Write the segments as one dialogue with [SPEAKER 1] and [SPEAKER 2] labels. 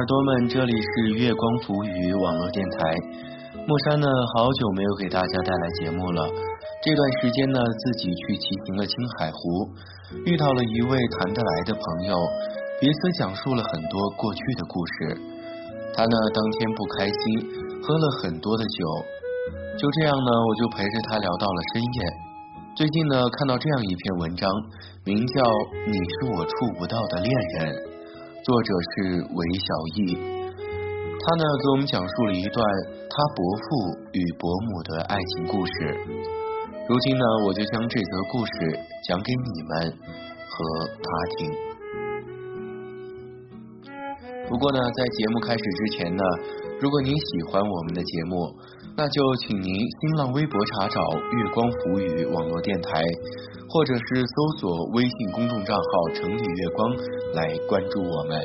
[SPEAKER 1] 耳朵们，这里是月光浮语网络电台。莫山呢，好久没有给大家带来节目了。这段时间呢，自己去骑行了青海湖，遇到了一位谈得来的朋友，彼此讲述了很多过去的故事。他呢，当天不开心，喝了很多的酒。就这样呢，我就陪着他聊到了深夜。最近呢，看到这样一篇文章，名叫《你是我触不到的恋人》。作者是韦小艺，他呢给我们讲述了一段他伯父与伯母的爱情故事。如今呢，我就将这则故事讲给你们和他听。不过呢，在节目开始之前呢，如果您喜欢我们的节目，那就请您新浪微博查找“月光浮语”网络电台。或者是搜索微信公众账号“城里月光”来关注我们。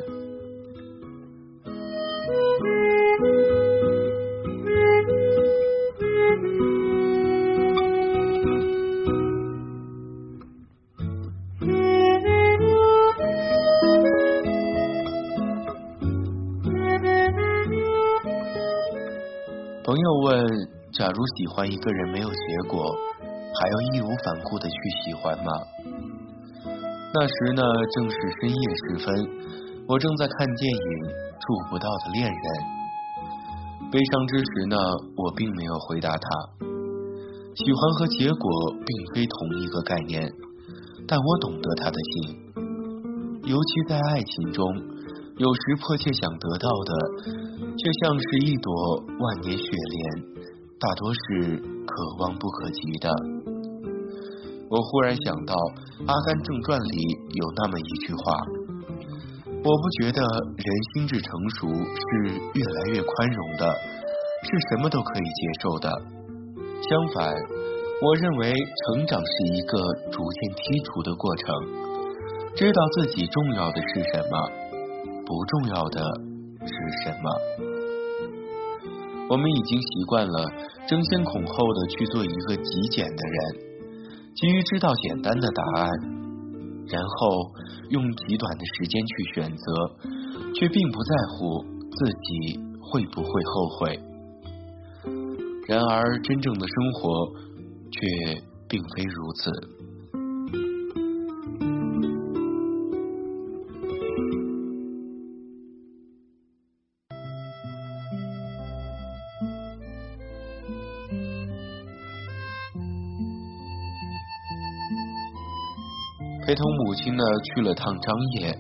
[SPEAKER 1] 朋友问：假如喜欢一个人没有结果？还要义无反顾的去喜欢吗？那时呢，正是深夜时分，我正在看电影《触不到的恋人》。悲伤之时呢，我并没有回答他。喜欢和结果并非同一个概念，但我懂得他的心。尤其在爱情中，有时迫切想得到的，却像是一朵万年雪莲，大多是可望不可及的。我忽然想到，《阿甘正传》里有那么一句话：“我不觉得人心智成熟是越来越宽容的，是什么都可以接受的。相反，我认为成长是一个逐渐剔除的过程，知道自己重要的是什么，不重要的是什么。我们已经习惯了争先恐后的去做一个极简的人。”急于知道简单的答案，然后用极短的时间去选择，却并不在乎自己会不会后悔。然而，真正的生活却并非如此。陪同母亲呢去了趟张掖，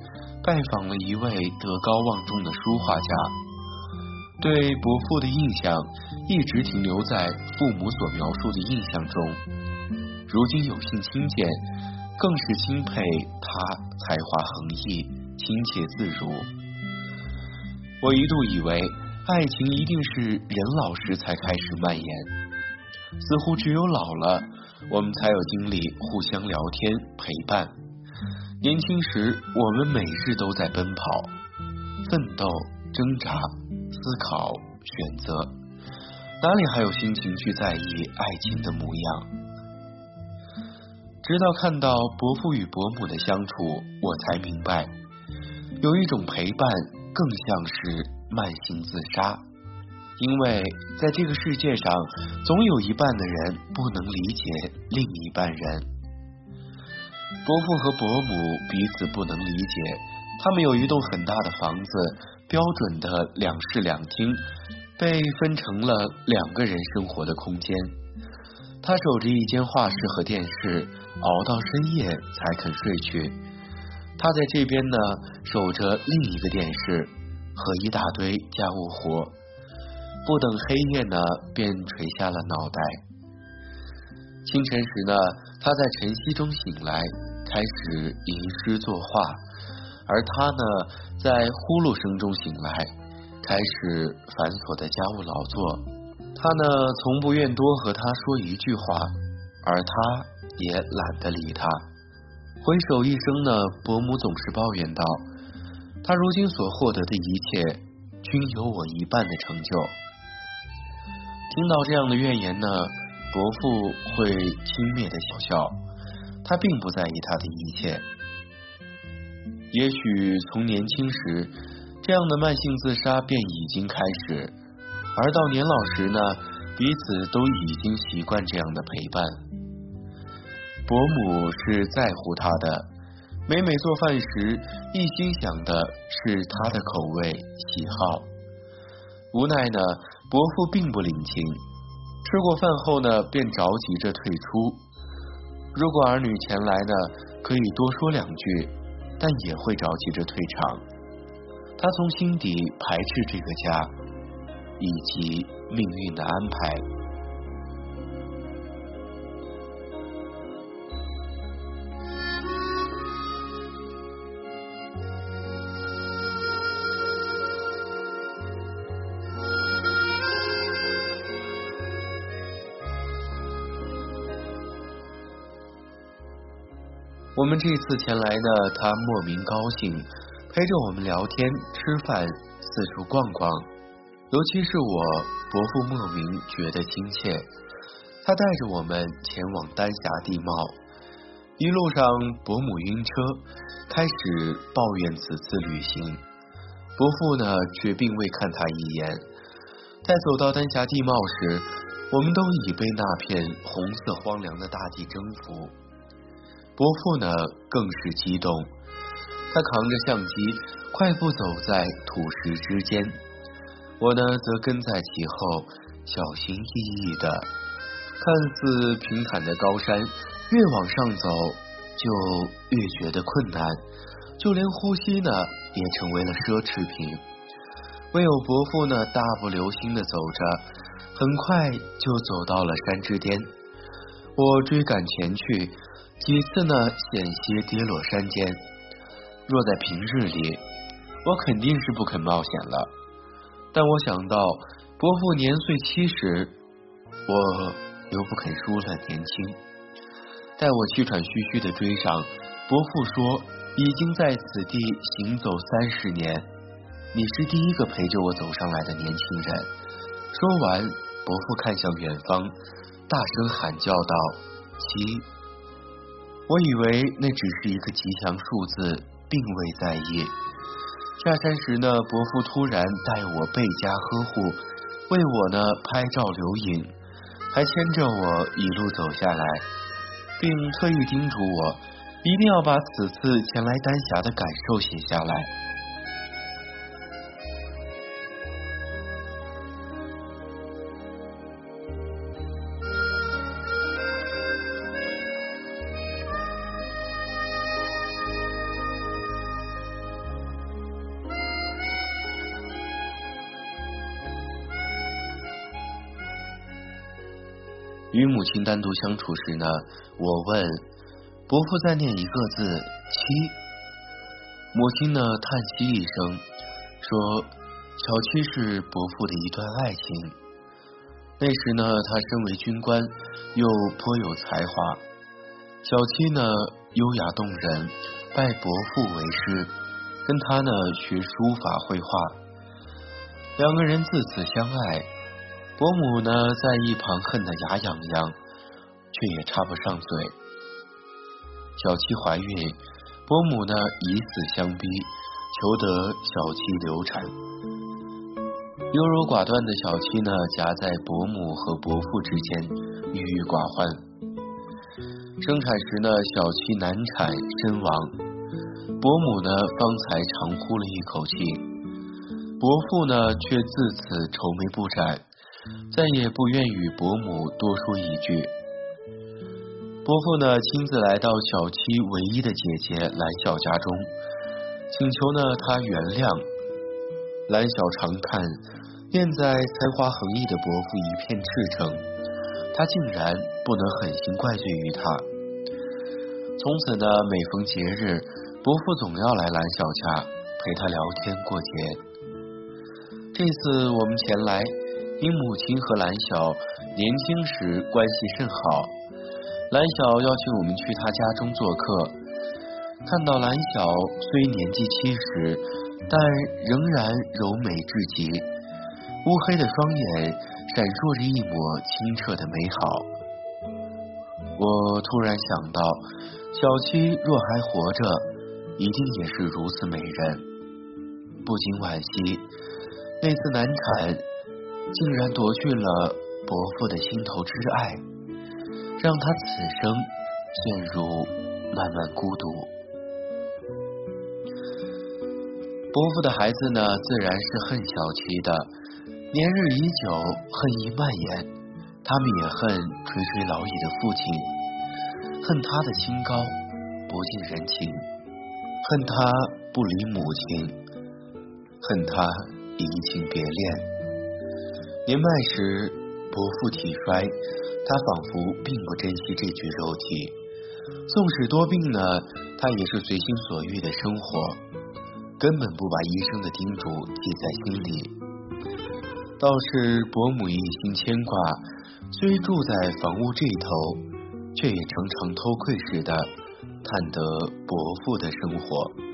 [SPEAKER 1] 拜访了一位德高望重的书画家。对伯父的印象一直停留在父母所描述的印象中，如今有幸亲见，更是钦佩他才华横溢、亲切自如。我一度以为爱情一定是人老时才开始蔓延，似乎只有老了。我们才有精力互相聊天陪伴。年轻时，我们每日都在奔跑、奋斗、挣扎、思考、选择，哪里还有心情去在意爱情的模样？直到看到伯父与伯母的相处，我才明白，有一种陪伴更像是慢性自杀。因为在这个世界上，总有一半的人不能理解另一半人。伯父和伯母彼此不能理解，他们有一栋很大的房子，标准的两室两厅，被分成了两个人生活的空间。他守着一间画室和电视，熬到深夜才肯睡去。他在这边呢，守着另一个电视和一大堆家务活。不等黑夜呢，便垂下了脑袋。清晨时呢，他在晨曦中醒来，开始吟诗作画；而他呢，在呼噜声中醒来，开始繁琐的家务劳作。他呢，从不愿多和他说一句话，而他也懒得理他。回首一生呢，伯母总是抱怨道：“他如今所获得的一切，均有我一半的成就。”听到这样的怨言呢，伯父会轻蔑的笑笑，他并不在意他的一切。也许从年轻时，这样的慢性自杀便已经开始。而到年老时呢，彼此都已经习惯这样的陪伴。伯母是在乎他的，每每做饭时，一心想的是他的口味喜好。无奈呢，伯父并不领情，吃过饭后呢，便着急着退出。如果儿女前来呢，可以多说两句，但也会着急着退场。他从心底排斥这个家，以及命运的安排。我们这次前来呢，他莫名高兴，陪着我们聊天、吃饭、四处逛逛。尤其是我伯父莫名觉得亲切，他带着我们前往丹霞地貌。一路上，伯母晕车，开始抱怨此次旅行。伯父呢，却并未看他一眼。在走到丹霞地貌时，我们都已被那片红色荒凉的大地征服。伯父呢，更是激动。他扛着相机，快步走在土石之间。我呢，则跟在其后，小心翼翼的。看似平坦的高山，越往上走，就越觉得困难。就连呼吸呢，也成为了奢侈品。唯有伯父呢，大步流星的走着，很快就走到了山之巅。我追赶前去。几次呢，险些跌落山间。若在平日里，我肯定是不肯冒险了。但我想到伯父年岁七十，我又不肯输了年轻。待我气喘吁吁的追上，伯父说：“已经在此地行走三十年，你是第一个陪着我走上来的年轻人。”说完，伯父看向远方，大声喊叫道：“七。”我以为那只是一个吉祥数字，并未在意。下山时呢，伯父突然待我倍加呵护，为我呢拍照留影，还牵着我一路走下来，并特意叮嘱我一定要把此次前来丹霞的感受写下来。与母亲单独相处时呢，我问伯父再念一个字七，母亲呢叹息一声，说小七是伯父的一段爱情。那时呢，他身为军官，又颇有才华。小七呢优雅动人，拜伯父为师，跟他呢学书法绘画，两个人自此相爱。伯母呢，在一旁恨得牙痒痒，却也插不上嘴。小七怀孕，伯母呢以死相逼，求得小七流产。优柔寡断的小七呢，夹在伯母和伯父之间，郁郁寡欢。生产时呢，小七难产身亡，伯母呢方才长呼了一口气，伯父呢却自此愁眉不展。再也不愿与伯母多说一句。伯父呢，亲自来到小七唯一的姐姐兰小家中，请求呢她原谅。兰小长看念在才华横溢的伯父一片赤诚，他竟然不能狠心怪罪于他。从此呢，每逢节日，伯父总要来兰小家陪他聊天过节。这次我们前来。因母亲和兰晓年轻时关系甚好，兰晓邀请我们去他家中做客。看到兰晓虽年纪七十，但仍然柔美至极，乌黑的双眼闪烁着一抹清澈的美好。我突然想到，小七若还活着，一定也是如此美人。不禁惋惜，那次难产竟然夺去了伯父的心头之爱，让他此生陷入漫漫孤独。伯父的孩子呢，自然是恨小七的，年日已久，恨意蔓延，他们也恨垂垂老矣的父亲，恨他的清高，不近人情，恨他不理母亲。恨他移情别恋，年迈时伯父体衰，他仿佛并不珍惜这具肉体。纵使多病呢，他也是随心所欲的生活，根本不把医生的叮嘱记在心里。倒是伯母一心牵挂，虽住在房屋这头，却也常常偷窥似的探得伯父的生活。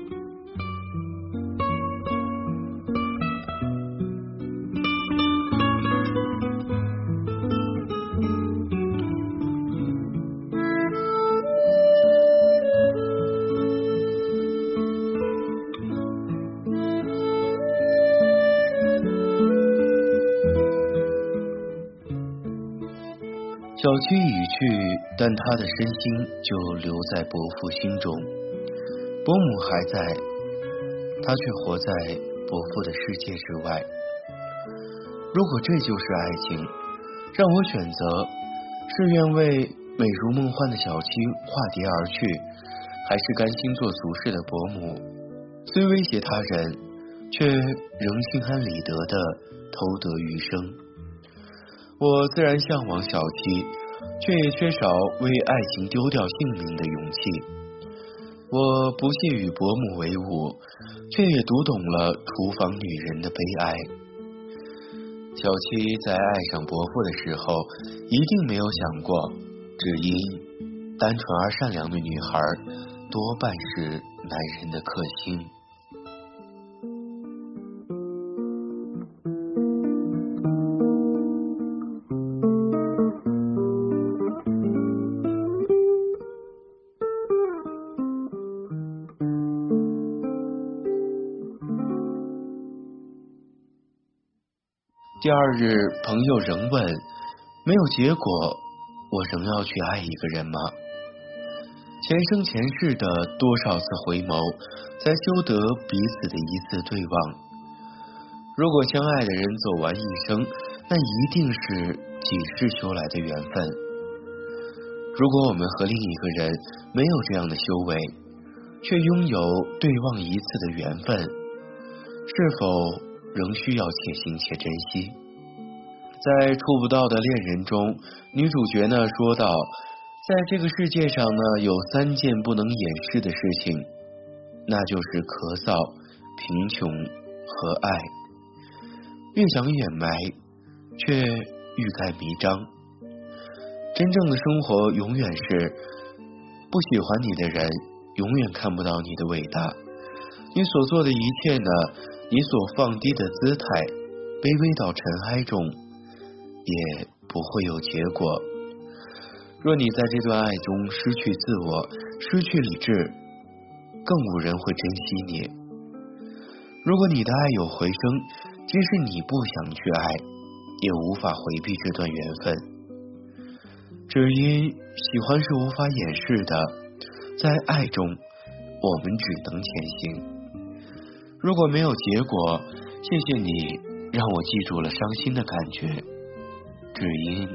[SPEAKER 1] 小七已去，但他的身心就留在伯父心中。伯母还在，他却活在伯父的世界之外。如果这就是爱情，让我选择，是愿为美如梦幻的小七化蝶而去，还是甘心做俗世的伯母，虽威胁他人，却仍心安理得的偷得余生？我自然向往小七，却也缺少为爱情丢掉性命的勇气。我不屑与伯母为伍，却也读懂了厨房女人的悲哀。小七在爱上伯父的时候，一定没有想过，只因单纯而善良的女孩，多半是男人的克星。第二日，朋友仍问：“没有结果，我仍要去爱一个人吗？”前生前世的多少次回眸，才修得彼此的一次对望。如果相爱的人走完一生，那一定是几世修来的缘分。如果我们和另一个人没有这样的修为，却拥有对望一次的缘分，是否？仍需要且行且珍惜。在触不到的恋人中，女主角呢说道：“在这个世界上呢，有三件不能掩饰的事情，那就是咳嗽、贫穷和爱。越想掩埋，却欲盖弥彰。真正的生活永远是，不喜欢你的人永远看不到你的伟大。你所做的一切呢？”你所放低的姿态，卑微到尘埃中，也不会有结果。若你在这段爱中失去自我，失去理智，更无人会珍惜你。如果你的爱有回声，即使你不想去爱，也无法回避这段缘分。只因喜欢是无法掩饰的，在爱中，我们只能前行。如果没有结果，谢谢你让我记住了伤心的感觉。只因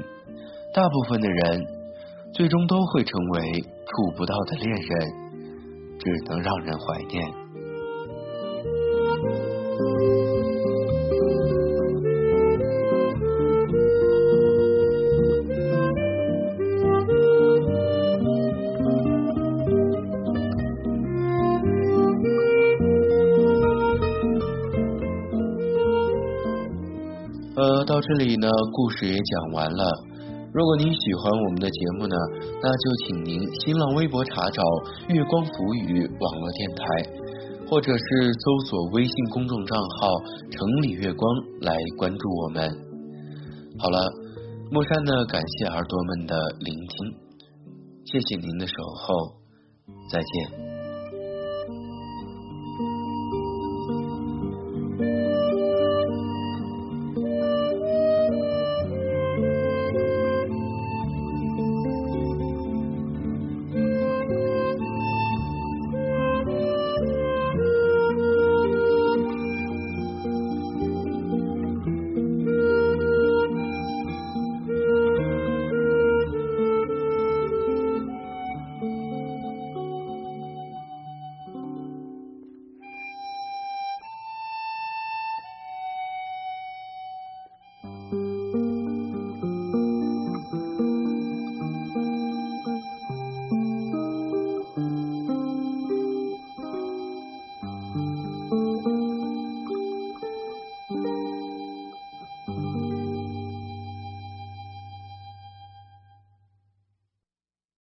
[SPEAKER 1] 大部分的人最终都会成为触不到的恋人，只能让人怀念。这里呢，故事也讲完了。如果您喜欢我们的节目呢，那就请您新浪微博查找“月光浮语”网络电台，或者是搜索微信公众账号“城里月光”来关注我们。好了，莫山呢，感谢耳朵们的聆听，谢谢您的守候，再见。